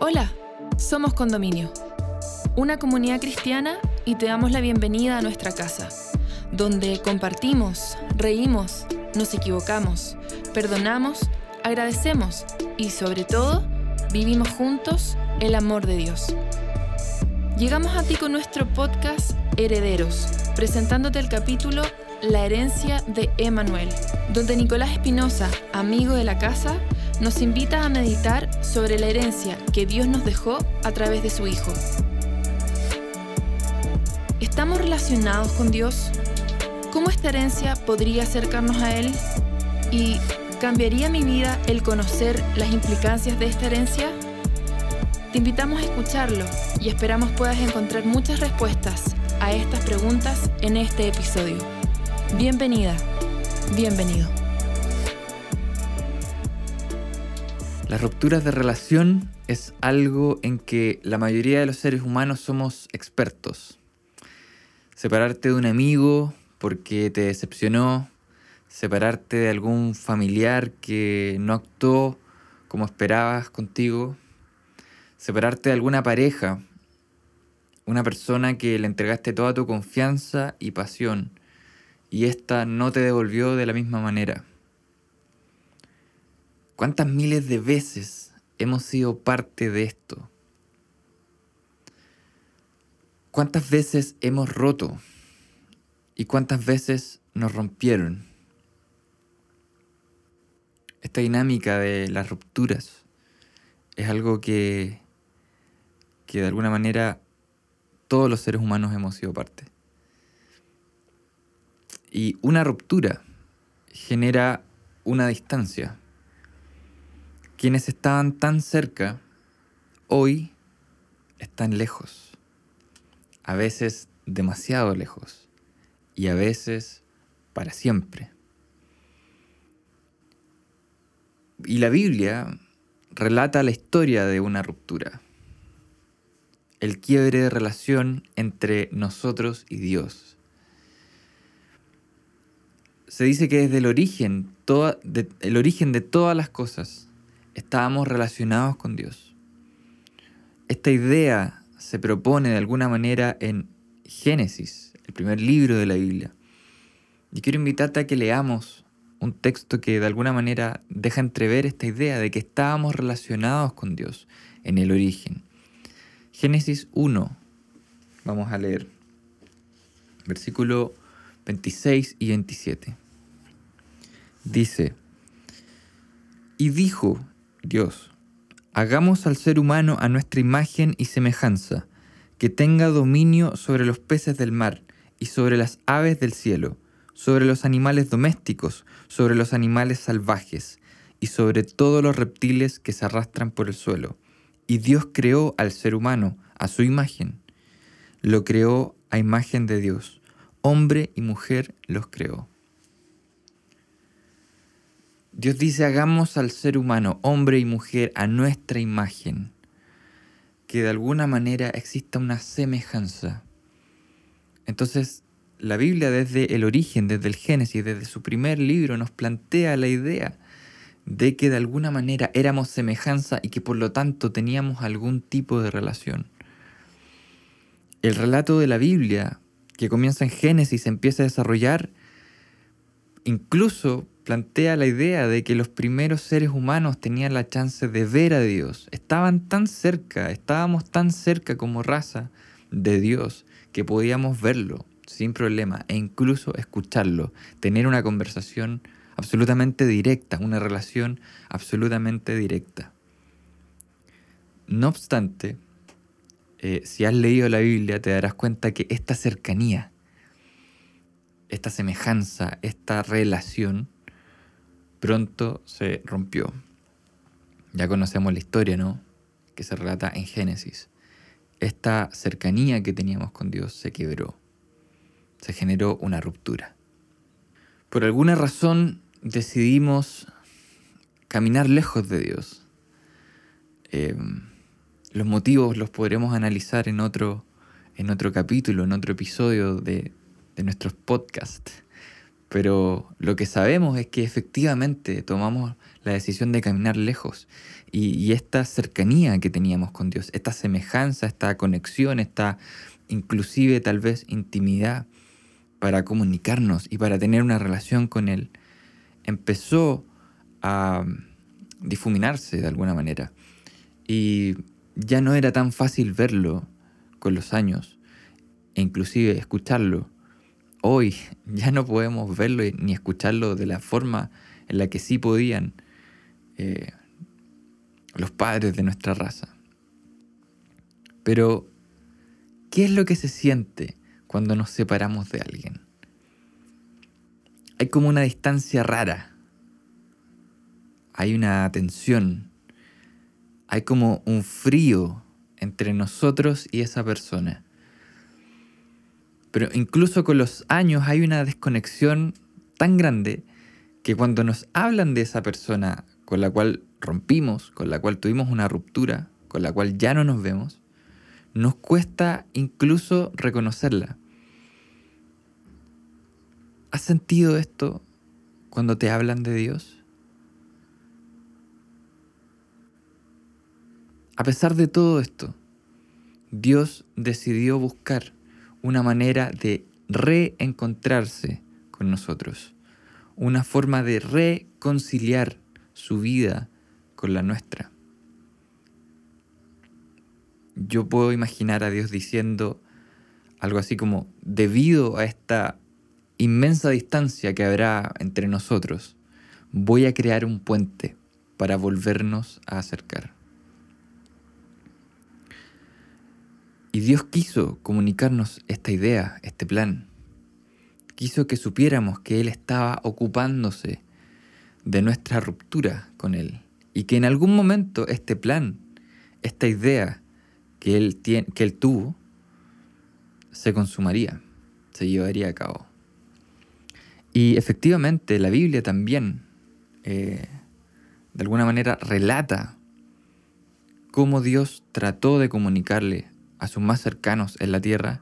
Hola, somos Condominio, una comunidad cristiana y te damos la bienvenida a nuestra casa, donde compartimos, reímos, nos equivocamos, perdonamos, agradecemos y sobre todo vivimos juntos el amor de Dios. Llegamos a ti con nuestro podcast Herederos, presentándote el capítulo La herencia de Emanuel, donde Nicolás Espinosa, amigo de la casa, nos invita a meditar sobre la herencia que Dios nos dejó a través de su Hijo. ¿Estamos relacionados con Dios? ¿Cómo esta herencia podría acercarnos a Él? ¿Y cambiaría mi vida el conocer las implicancias de esta herencia? Te invitamos a escucharlo y esperamos puedas encontrar muchas respuestas a estas preguntas en este episodio. Bienvenida, bienvenido. Las rupturas de relación es algo en que la mayoría de los seres humanos somos expertos. Separarte de un amigo porque te decepcionó, separarte de algún familiar que no actuó como esperabas contigo, separarte de alguna pareja, una persona que le entregaste toda tu confianza y pasión y ésta no te devolvió de la misma manera. ¿Cuántas miles de veces hemos sido parte de esto? ¿Cuántas veces hemos roto? ¿Y cuántas veces nos rompieron? Esta dinámica de las rupturas es algo que, que de alguna manera todos los seres humanos hemos sido parte. Y una ruptura genera una distancia quienes estaban tan cerca, hoy están lejos. A veces demasiado lejos. Y a veces para siempre. Y la Biblia relata la historia de una ruptura. El quiebre de relación entre nosotros y Dios. Se dice que desde el origen, el origen de todas las cosas, estábamos relacionados con Dios. Esta idea se propone de alguna manera en Génesis, el primer libro de la Biblia. Y quiero invitarte a que leamos un texto que de alguna manera deja entrever esta idea de que estábamos relacionados con Dios en el origen. Génesis 1, vamos a leer, versículo 26 y 27. Dice, y dijo Dios, hagamos al ser humano a nuestra imagen y semejanza, que tenga dominio sobre los peces del mar y sobre las aves del cielo, sobre los animales domésticos, sobre los animales salvajes y sobre todos los reptiles que se arrastran por el suelo. Y Dios creó al ser humano a su imagen. Lo creó a imagen de Dios. Hombre y mujer los creó. Dios dice, hagamos al ser humano, hombre y mujer, a nuestra imagen, que de alguna manera exista una semejanza. Entonces, la Biblia desde el origen, desde el Génesis, desde su primer libro, nos plantea la idea de que de alguna manera éramos semejanza y que por lo tanto teníamos algún tipo de relación. El relato de la Biblia, que comienza en Génesis, empieza a desarrollar incluso plantea la idea de que los primeros seres humanos tenían la chance de ver a Dios. Estaban tan cerca, estábamos tan cerca como raza de Dios que podíamos verlo sin problema e incluso escucharlo, tener una conversación absolutamente directa, una relación absolutamente directa. No obstante, eh, si has leído la Biblia te darás cuenta que esta cercanía, esta semejanza, esta relación, pronto se rompió. Ya conocemos la historia, ¿no? Que se relata en Génesis. Esta cercanía que teníamos con Dios se quebró. Se generó una ruptura. Por alguna razón decidimos caminar lejos de Dios. Em, los motivos los podremos analizar en otro, en otro capítulo, en otro episodio de, de nuestros podcasts pero lo que sabemos es que efectivamente tomamos la decisión de caminar lejos y, esta cercanía que teníamos con Dios, esta semejanza, esta conexión, esta inclusive tal vez intimidad para comunicarnos y para tener una relación con Él, empezó a difuminarse de alguna manera. Y ya no era tan fácil verlo con los años e inclusive escucharlo. Hoy ya no podemos verlo ni escucharlo de la forma en la que sí podían eh, los padres de nuestra raza. Pero, ¿qué es lo que se siente cuando nos separamos de alguien? Hay como una distancia rara. Hay una tensión. Hay como un frío entre nosotros y esa persona. Pero incluso con los años hay una desconexión tan grande que cuando nos hablan de esa persona con la cual rompimos, con la cual tuvimos una ruptura, con la cual ya no nos vemos, nos cuesta incluso reconocerla. ¿Has sentido esto cuando te hablan de Dios? A pesar de todo esto, Dios decidió buscar una manera de reencontrarse con nosotros, una forma de reconciliar su vida con la nuestra. Yo puedo imaginar a Dios diciendo algo así como, debido a esta inmensa distancia que habrá entre nosotros, voy a crear un puente para volvernos a acercar. Y Dios quiso comunicarnos esta idea, este plan. Quiso que supiéramos que Él estaba ocupándose de nuestra ruptura con Él. Y que en algún momento este plan, esta idea que Él, tiene, que él tuvo, se consumaría, se llevaría a cabo. Y efectivamente la Biblia también, eh, de alguna manera, relata cómo Dios trató de comunicarle a sus más cercanos en la tierra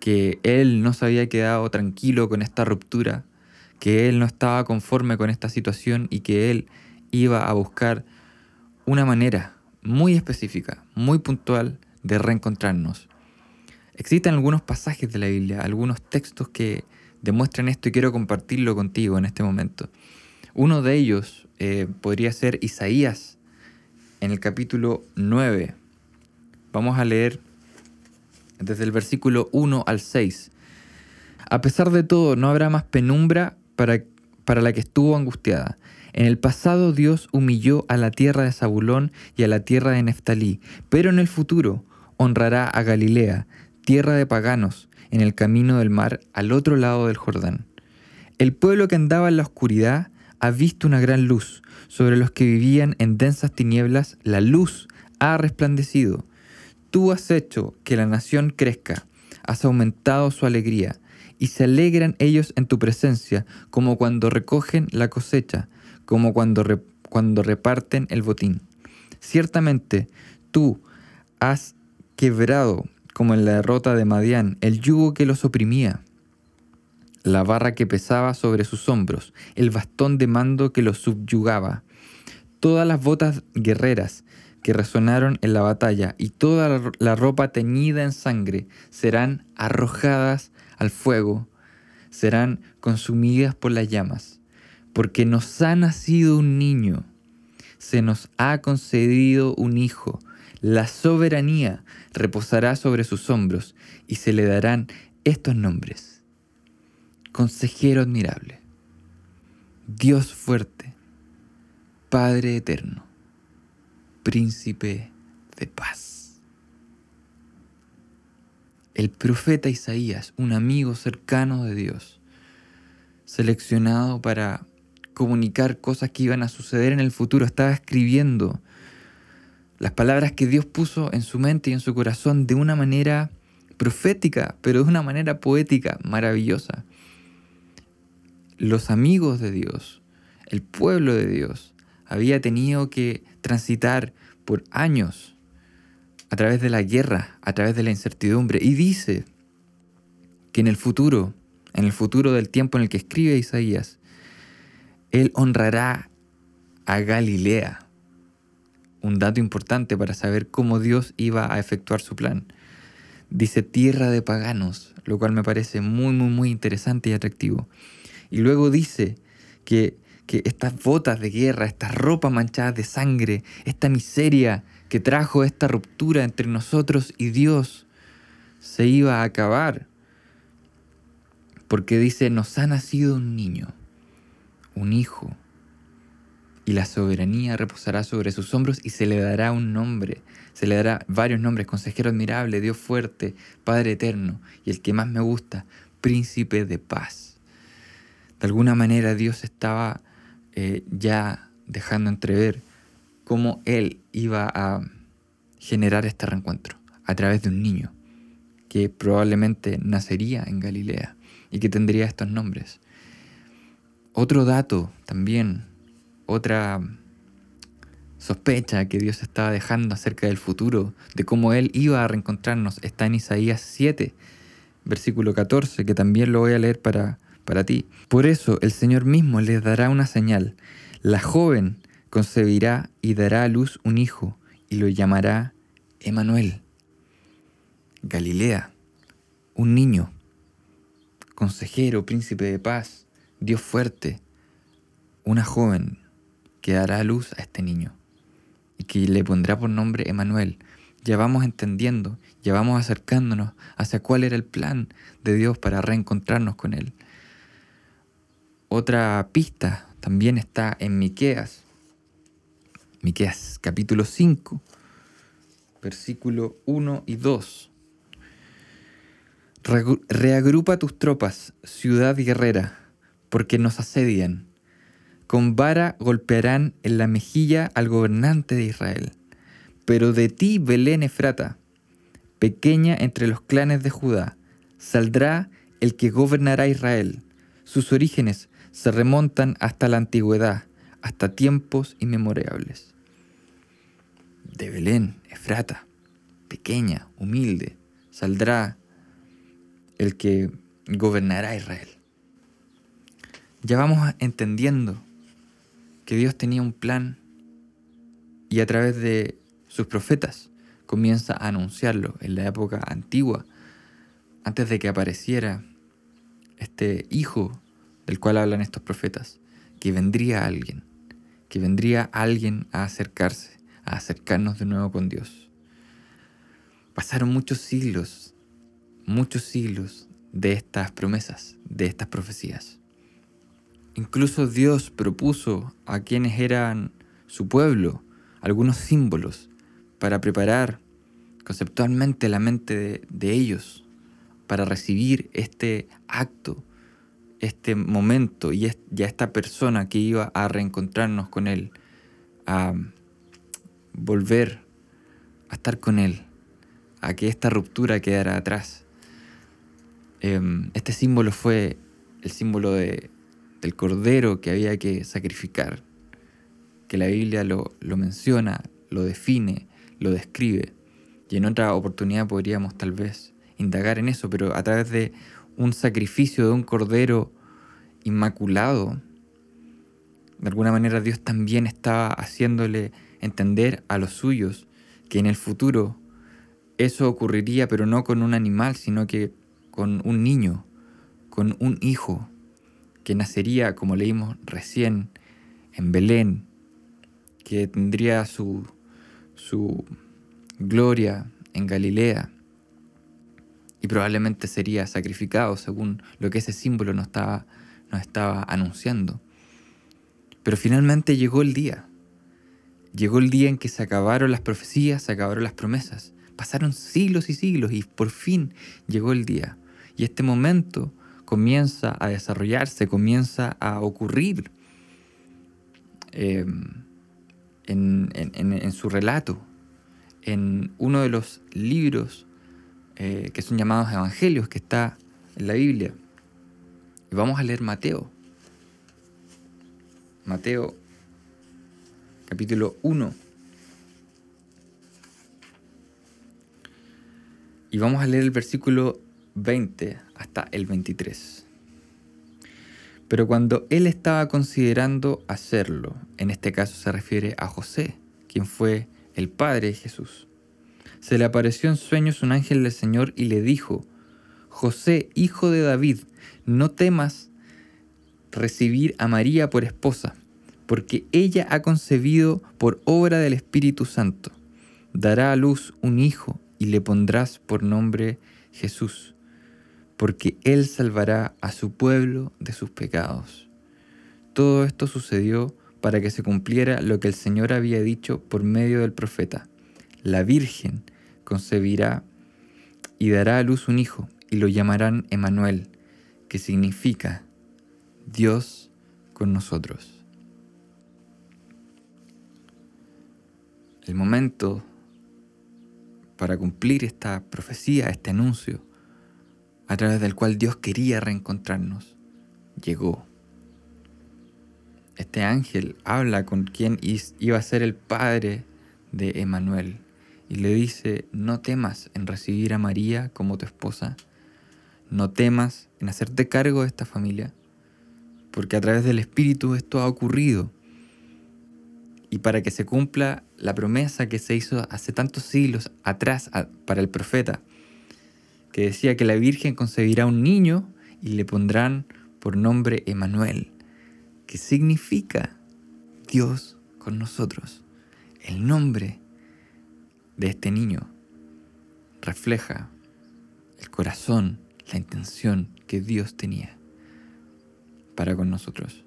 que Él no se había quedado tranquilo con esta ruptura, que Él no estaba conforme con esta situación y que Él iba a buscar una manera muy específica, muy puntual de reencontrarnos. Existen algunos pasajes de la Biblia, algunos textos que demuestran esto y quiero compartirlo contigo en este momento. Uno de ellos eh, podría ser Isaías en el capítulo 9. Vamos a leer desde el versículo 1 al 6. A pesar de todo, no habrá más penumbra para, para la que estuvo angustiada. En el pasado Dios humilló a la tierra de Zabulón y a la tierra de Neftalí, pero en el futuro honrará a Galilea, tierra de paganos, en el camino del mar al otro lado del Jordán. El pueblo que andaba en la oscuridad ha visto una gran luz. Sobre los que vivían en densas tinieblas, la luz ha resplandecido. Tú has hecho que la nación crezca, has aumentado su alegría y se alegran ellos en tu presencia, como cuando recogen la cosecha, como cuando, cuando reparten el botín. Ciertamente, tú has quebrado, como en la derrota de Madián, el yugo que los oprimía, la barra que pesaba sobre sus hombros, el bastón de mando que los subyugaba, todas las botas guerreras que resonaron en la batalla y toda la ropa teñida en sangre serán arrojadas al fuego, serán consumidas por las llamas, porque nos ha nacido un niño, se nos ha concedido un hijo, la soberanía reposará sobre sus hombros y se le darán estos nombres. Consejero admirable, Dios fuerte, Padre eterno, príncipe de paz el profeta Isaías, un amigo cercano de Dios, seleccionado para comunicar cosas que iban a suceder en el futuro, estaba escribiendo las palabras que Dios puso en su mente y en su corazón de una manera profética, pero de una manera poética, maravillosa. Los amigos de Dios, el pueblo de Dios, había tenido que transitar por años a través de la guerra, a través de la incertidumbre. Y dice que en el futuro en el futuro del tiempo en el que escribe Isaías, Él honrará a Galilea. Un dato importante para saber cómo Dios iba a efectuar su plan. Dice tierra de paganos, lo cual me parece muy, muy, muy interesante y atractivo. Y luego dice que, que estas botas de guerra, estas ropas manchadas de sangre, esta miseria que trajo esta ruptura entre nosotros y Dios, se iba a acabar. Porque dice, nos ha nacido un niño, un hijo, y la soberanía reposará sobre sus hombros y se le dará un nombre. Se le dará varios nombres, consejero admirable, Dios fuerte, Padre eterno, y el que más me gusta, príncipe de paz. De alguna manera Dios estaba eh, ya dejando entrever cómo Él iba a generar este reencuentro a través de un niño que probablemente nacería en Galilea y que tendría estos nombres. Otro dato también, otra sospecha que Dios estaba dejando acerca del futuro, de cómo Él iba a reencontrarnos, está en Isaías 7, versículo 14, que también lo voy a leer para, para ti. Por eso el Señor mismo les dará una señal. La joven concebirá y dará a luz un hijo y lo llamará Emanuel. Galilea, un niño, consejero, príncipe de paz, Dios fuerte, una joven que dará a luz a este niño y que le pondrá por nombre Emanuel. Ya vamos entendiendo, ya vamos acercándonos hacia cuál era el plan de Dios para reencontrarnos con Él. Otra pista también está en Miqueas. Miqueas capítulo 5, versículo 1 y 2. Reagrupa tus tropas, ciudad guerrera, porque nos asedian. Con vara golpearán en la mejilla al gobernante de Israel. Pero de ti, Belén Efrata, pequeña entre los clanes de Judá, saldrá el que gobernará Israel. Sus orígenes se remontan hasta la antigüedad, hasta tiempos inmemorables. De Belén, Efrata, pequeña, humilde, saldrá el que gobernará Israel. Ya vamos entendiendo que Dios tenía un plan y a través de sus profetas comienza a anunciarlo en la época antigua, antes de que apareciera este hijo del cual hablan estos profetas, que vendría alguien, que vendría alguien a acercarse, a acercarnos de nuevo con Dios. Pasaron muchos siglos muchos siglos de estas promesas, de estas profecías. Incluso Dios propuso a quienes eran su pueblo algunos símbolos para preparar conceptualmente la mente de, de ellos para recibir este acto, este momento y ya esta persona que iba a reencontrarnos con Él, a volver a estar con Él, a que esta ruptura quedara atrás. Em, este símbolo fue el símbolo de, del cordero que había que sacrificar, que la Biblia lo, lo menciona, lo define, lo describe. Y en otra oportunidad podríamos tal vez indagar en eso, pero a través de un sacrificio de un cordero inmaculado, de alguna manera Dios también estaba haciéndole entender a los suyos que en el futuro eso ocurriría, pero no con un animal, sino que con un niño, con un hijo, que nacería, como leímos recién, en Belén, que tendría su, su gloria en Galilea y probablemente sería sacrificado según lo que ese símbolo nos estaba, nos estaba anunciando. Pero finalmente llegó el día. Llegó el día en que se acabaron las profecías, se acabaron las promesas. Pasaron siglos y siglos y por fin llegó el día. Y este momento comienza a desarrollarse, comienza a ocurrir em, en, su relato, en uno de los libros eh, que son llamados evangelios que está en la Biblia. Y vamos a leer Mateo. Mateo capítulo 1. Y vamos a leer el versículo 20 hasta el 23. Pero cuando él estaba considerando hacerlo, en este caso se refiere a José, quien fue el padre de Jesús, se le apareció en sueños un ángel del Señor y le dijo, José, hijo de David, no temas recibir a María por esposa, porque ella ha concebido por obra del Espíritu Santo. Dará a luz un hijo y le pondrás por nombre Jesús, porque él salvará a su pueblo de sus pecados. Todo esto sucedió para que se cumpliera lo que el Señor había dicho por medio del profeta. La Virgen concebirá y dará a luz un hijo y lo llamarán Emanuel, que significa Dios con nosotros. El momento para cumplir esta profecía, este anuncio, a través del cual Dios quería reencontrarnos, llegó. Este ángel habla con quien iba a ser el padre de Emanuel y le dice, no temas en recibir a María como tu esposa, no temas en hacerte cargo de esta familia, porque a través del Espíritu esto ha ocurrido. Y para que se cumpla la promesa que se hizo hace tantos siglos atrás para el profeta, que decía que la Virgen concebirá un niño y le pondrán por nombre Emanuel, que significa Dios con nosotros. El nombre de este niño refleja el corazón, la intención que Dios tenía para con nosotros.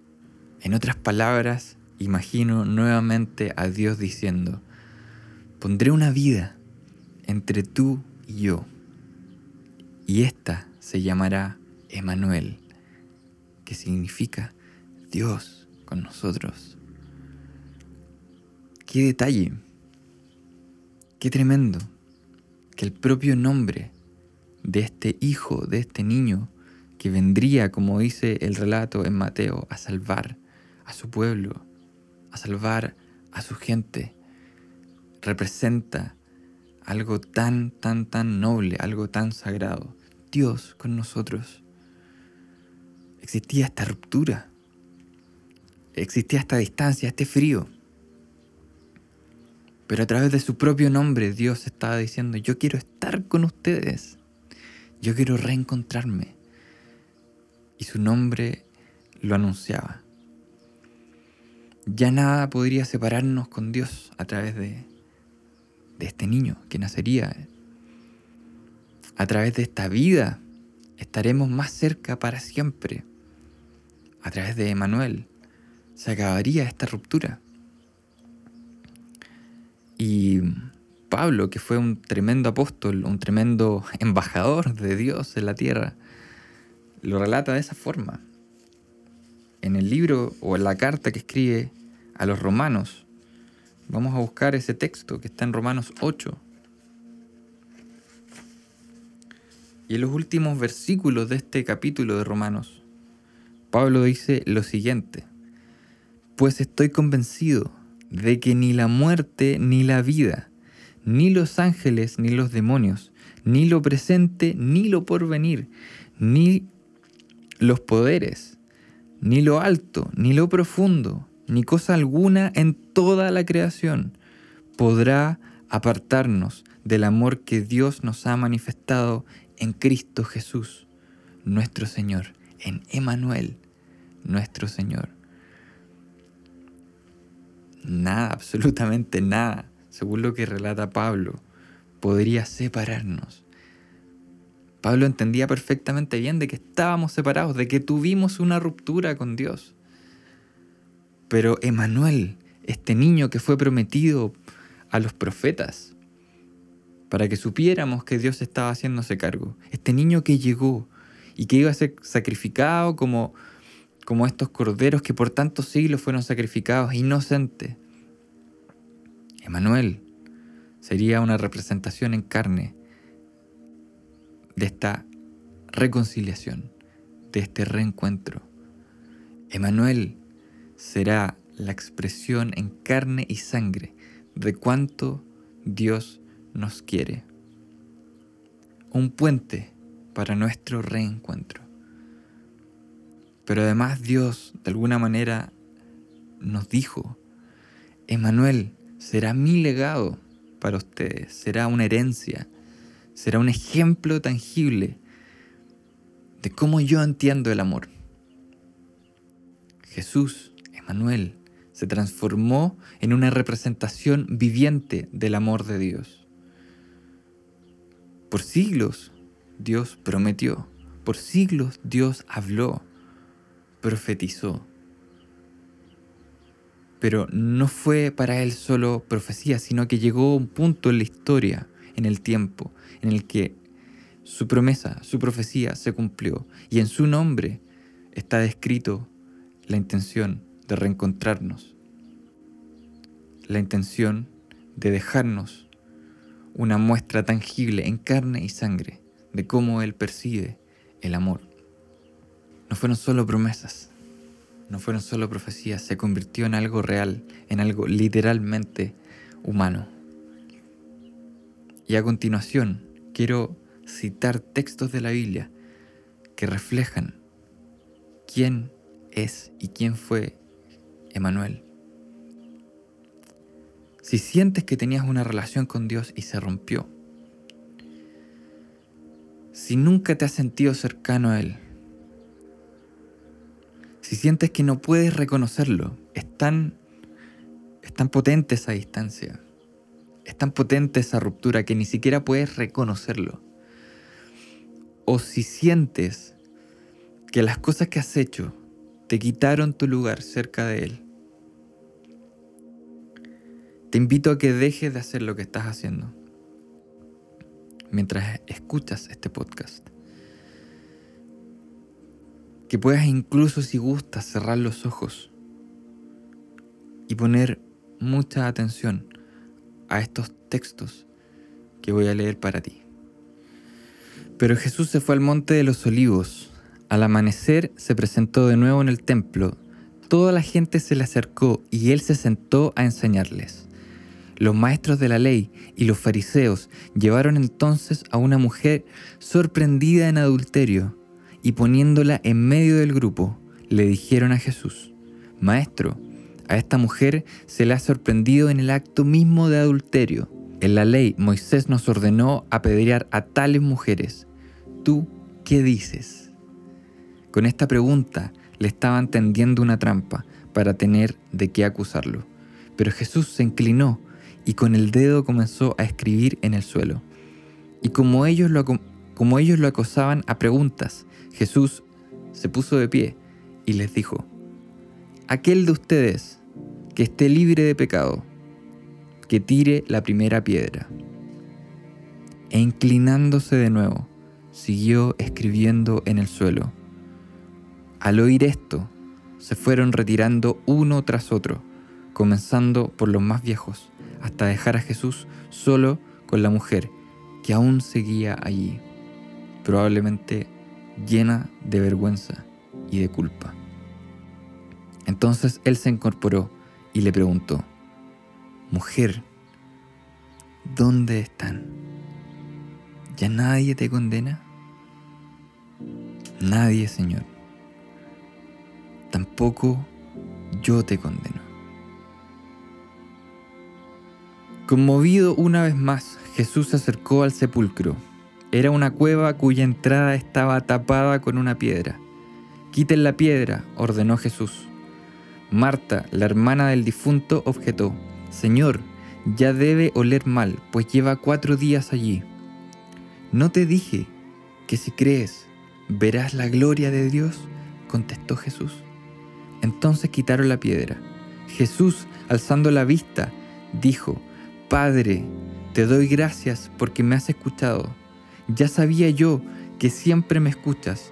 En otras palabras, imagino nuevamente a Dios diciendo, pondré una vida entre tú y yo, y esta se llamará Emanuel, que significa Dios con nosotros. Qué detalle, qué tremendo, que el propio nombre de este hijo, de este niño, que vendría, como dice el relato en Mateo, a salvar a su pueblo, a salvar a su gente, representa algo tan, tan, tan noble, algo tan sagrado. Dios con nosotros. Existía esta ruptura, existía esta distancia, este frío. Pero a través de su propio nombre Dios estaba diciendo, yo quiero estar con ustedes, yo quiero reencontrarme y su nombre lo anunciaba. Ya nada podría separarnos con Dios a través de, de este niño que nacería. A través de esta vida estaremos más cerca para siempre. A través de Emanuel se acabaría esta ruptura. Y Pablo, que fue un tremendo apóstol, un tremendo embajador de Dios en la tierra, lo relata de esa forma. En el libro o en la carta que escribe a los romanos, vamos a buscar ese texto que está en Romanos 8. Y en los últimos versículos de este capítulo de Romanos, Pablo dice lo siguiente, pues estoy convencido de que ni la muerte ni la vida, ni los ángeles ni los demonios, ni lo presente ni lo porvenir, ni los poderes, ni lo alto, ni lo profundo, ni cosa alguna en toda la creación podrá apartarnos del amor que Dios nos ha manifestado en Cristo Jesús, nuestro Señor, en Emanuel, nuestro Señor. Nada, absolutamente nada, según lo que relata Pablo, podría separarnos Pablo entendía perfectamente bien de que estábamos separados, de que tuvimos una ruptura con Dios. Pero Emanuel, este niño que fue prometido a los profetas, para que supiéramos que Dios estaba haciéndose cargo, este niño que llegó y que iba a ser sacrificado como, como estos corderos que por tantos siglos fueron sacrificados, inocente. Emanuel sería una representación en carne de esta reconciliación, de este reencuentro. Emanuel será la expresión en carne y sangre de cuánto Dios nos quiere. Un puente para nuestro reencuentro. Pero además Dios, de alguna manera, nos dijo, Emanuel será mi legado para ustedes, será una herencia, será un ejemplo tangible de cómo yo entiendo el amor. Jesús, Emanuel, se transformó en una representación viviente del amor de Dios. Por siglos Dios prometió, por siglos Dios habló, profetizó. Pero no fue para él solo profecía, sino que llegó un punto en la historia, en el tiempo, en el que su promesa, su profecía se cumplió y en su nombre está descrito la intención de reencontrarnos, la intención de dejarnos una muestra tangible en carne y sangre de cómo Él percibe el amor. No fueron solo promesas, no fueron solo profecías, se convirtió en algo real, en algo literalmente humano. Y a continuación quiero citar textos de la Biblia que reflejan quién es y quién fue Emanuel. Si sientes que tenías una relación con Dios y se rompió, si nunca te has sentido cercano a Él, si sientes que no puedes reconocerlo, es tan, es tan potente esa distancia, es tan potente esa ruptura que ni siquiera puedes reconocerlo. O si sientes que las cosas que has hecho te quitaron tu lugar cerca de Él, te invito a que dejes de hacer lo que estás haciendo mientras escuchas este podcast que puedas incluso si gustas cerrar los ojos y poner mucha atención a estos textos que voy a leer para ti. Pero Jesús se fue al monte de los olivos. Al amanecer se presentó de nuevo en el templo. Toda la gente se le acercó y él se sentó a enseñarles. Los maestros de la ley y los fariseos llevaron entonces a una mujer sorprendida en adulterio y poniéndola en medio del grupo, le dijeron a Jesús, Maestro, a esta mujer se le ha sorprendido en el acto mismo de adulterio. En la ley Moisés nos ordenó apedrear a tales mujeres. ¿Tú qué dices? Con esta pregunta le estaban tendiendo una trampa para tener de qué acusarlo. Pero Jesús se inclinó y con el dedo comenzó a escribir en el suelo. Y como ellos lo, como ellos lo acosaban a preguntas, Jesús se puso de pie y les dijo, aquel de ustedes que esté libre de pecado, que tire la primera piedra. E inclinándose de nuevo, siguió escribiendo en el suelo. Al oír esto, se fueron retirando uno tras otro, comenzando por los más viejos, hasta dejar a Jesús solo con la mujer, que aún seguía allí, probablemente llena de vergüenza y de culpa. Entonces él se incorporó y le preguntó, Mujer, ¿dónde están? ¿Ya nadie te condena? Nadie, Señor. Tampoco yo te condeno. Conmovido una vez más, Jesús se acercó al sepulcro era una cueva cuya entrada estaba tapada con una piedra. Quiten la piedra, ordenó Jesús. Marta, la hermana del difunto, objetó, Señor, ya debe oler mal, pues lleva cuatro días allí. ¿No te dije que si crees verás la gloria de Dios? contestó Jesús. Entonces quitaron la piedra. Jesús, alzando la vista, dijo, Padre, te doy gracias porque me has escuchado ya sabía yo que siempre me escuchas,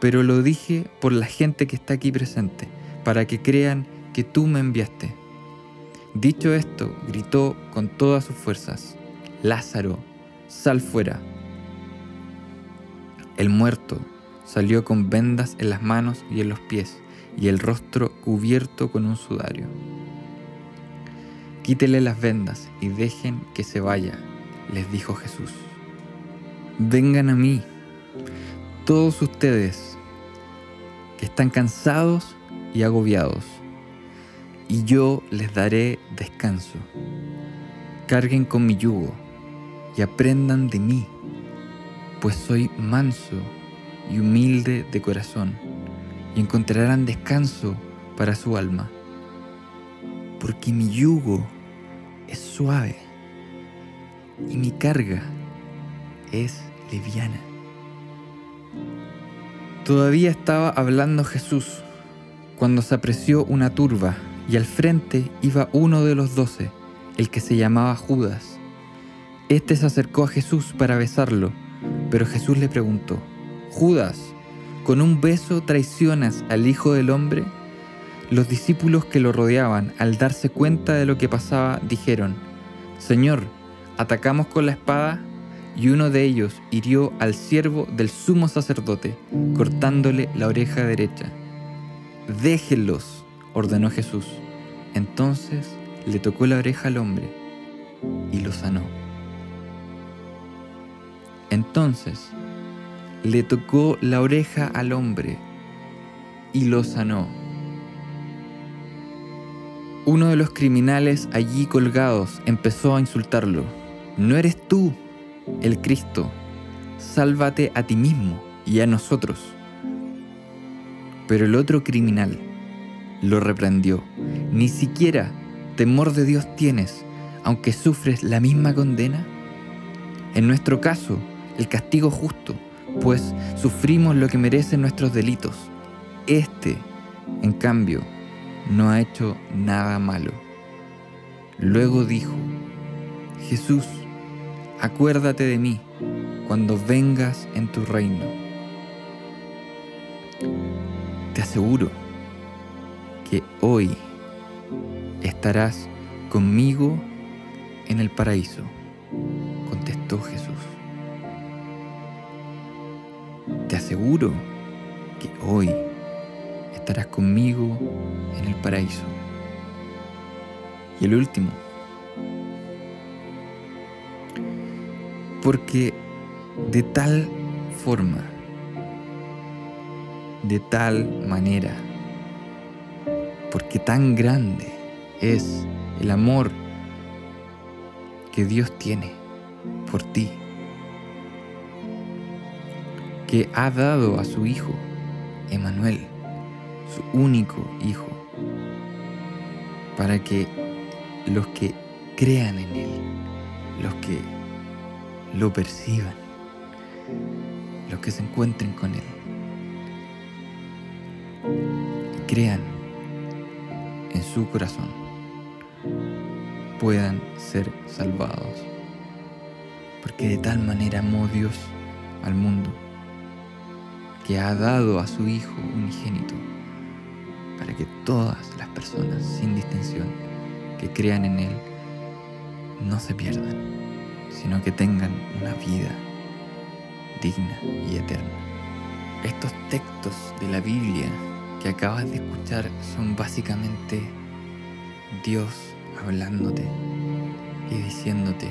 pero lo dije por la gente que está aquí presente, para que crean que tú me enviaste. Dicho esto, gritó con todas sus fuerzas, Lázaro, sal fuera. El muerto salió con vendas en las manos y en los pies, y el rostro cubierto con un sudario. Quítele las vendas y dejen que se vaya, les dijo Jesús. Vengan a mí, todos ustedes que están cansados y agobiados, y yo les daré descanso. Carguen con mi yugo y aprendan de mí, pues soy manso y humilde de corazón, y encontrarán descanso para su alma, porque mi yugo es suave y mi carga es liviana. Todavía estaba hablando Jesús cuando se apreció una turba y al frente iba uno de los doce, el que se llamaba Judas. Este se acercó a Jesús para besarlo, pero Jesús le preguntó, Judas, ¿con un beso traicionas al Hijo del Hombre? Los discípulos que lo rodeaban, al darse cuenta de lo que pasaba, dijeron, Señor, ¿atacamos con la espada? Y uno de ellos hirió al siervo del sumo sacerdote, cortándole la oreja derecha. Déjenlos, ordenó Jesús. Entonces le tocó la oreja al hombre y lo sanó. Entonces le tocó la oreja al hombre y lo sanó. Uno de los criminales allí colgados empezó a insultarlo. ¿No eres tú el Cristo? Sálvate a ti mismo y a nosotros. Pero el otro criminal lo reprendió. Ni siquiera temor de Dios tienes, aunque sufres la misma condena. En nuestro caso, el castigo justo, pues sufrimos lo que merecen nuestros delitos. Este, en cambio, no ha hecho nada malo. Luego dijo, Jesús, acuérdate de mí cuando vengas en tu reino. Te aseguro que hoy estarás conmigo en el paraíso, contestó Jesús. Te aseguro que hoy estarás conmigo en el paraíso. Y el último, porque de tal forma de tal manera, porque tan grande es el amor que Dios tiene por ti, que ha dado a su Hijo, Emanuel, su único Hijo, para que los que crean en Él, los que lo perciban, los que se encuentren con Él, crean en su corazón puedan ser salvados. Porque de tal manera amó Dios al mundo que ha dado a su Hijo unigénito para que todas las personas, sin distinción, que crean en Él, no se pierdan, sino que tengan una vida digna y eterna. Estos textos de la Biblia que acabas de escuchar son básicamente Dios hablándote y diciéndote,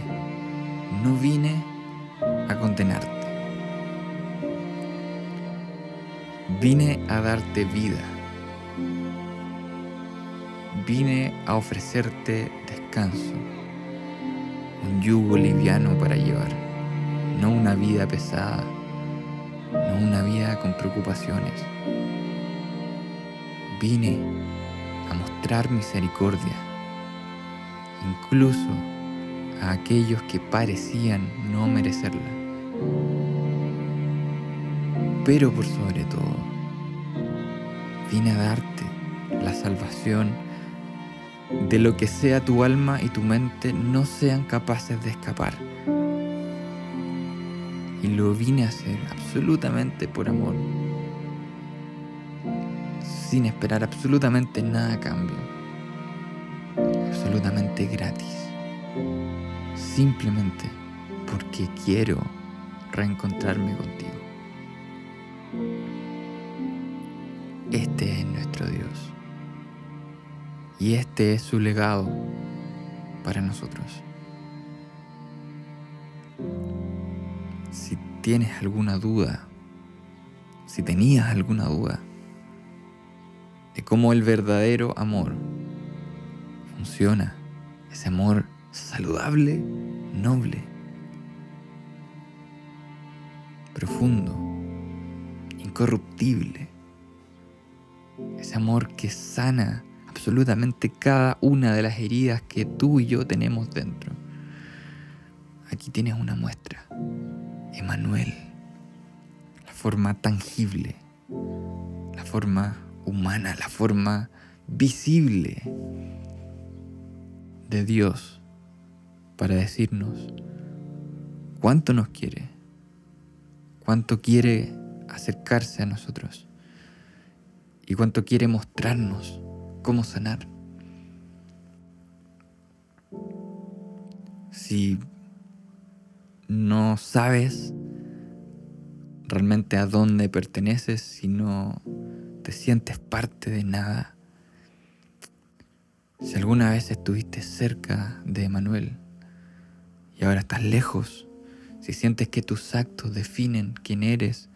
no vine a condenarte, vine a darte vida, vine a ofrecerte descanso, un yugo liviano para llevar, no una vida pesada, no una vida con preocupaciones vine a mostrar misericordia, incluso a aquellos que parecían no merecerla. Pero por sobre todo, vine a darte la salvación de lo que sea tu alma y tu mente no sean capaces de escapar. Y lo vine a hacer absolutamente por amor sin esperar absolutamente nada a cambio. Absolutamente gratis. Simplemente porque quiero reencontrarme contigo. Este es. Y este es su legado para nosotros. Si tienes alguna duda, si tenías alguna duda, de cómo el verdadero amor funciona. Ese amor saludable, noble, profundo, incorruptible. Ese amor que sana absolutamente cada una de las heridas que tú y yo tenemos dentro. Aquí tienes una muestra. Emanuel. La forma tangible. La forma humana. La forma visible de Dios para decirnos cuánto nos quiere, cuánto quiere acercarse a nosotros y cuánto quiere mostrarnos cómo sanar. Si no sabes realmente a dónde perteneces, si no te sientes parte de nada, si alguna vez estuviste cerca de Emanuel y ahora estás lejos, si sientes que tus actos definen quién eres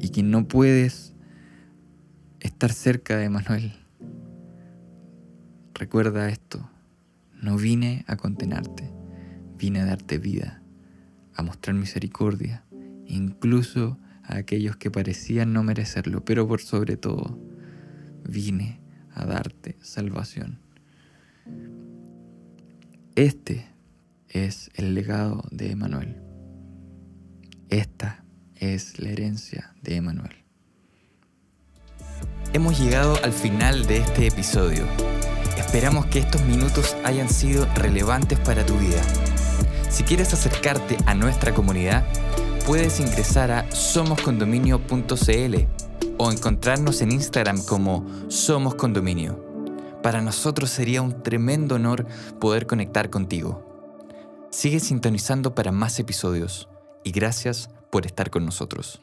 y que no puedes estar cerca de Emanuel, recuerda esto, no vine a condenarte, vine a darte vida, a mostrar misericordia, incluso a aquellos que parecían no merecerlo, pero por sobre todo, vine a darte salvación. Este es el legado de Emanuel. Esta es la herencia de Emanuel. Hemos llegado al final de este episodio. Esperamos que estos minutos hayan sido relevantes para tu vida. Si quieres acercarte a nuestra comunidad, puedes ingresar a somoscondominio.cl o encontrarnos en Instagram como Somos Condominio. Para nosotros sería un tremendo honor poder conectar contigo. Sigue sintonizando para más episodios y gracias por estar con nosotros.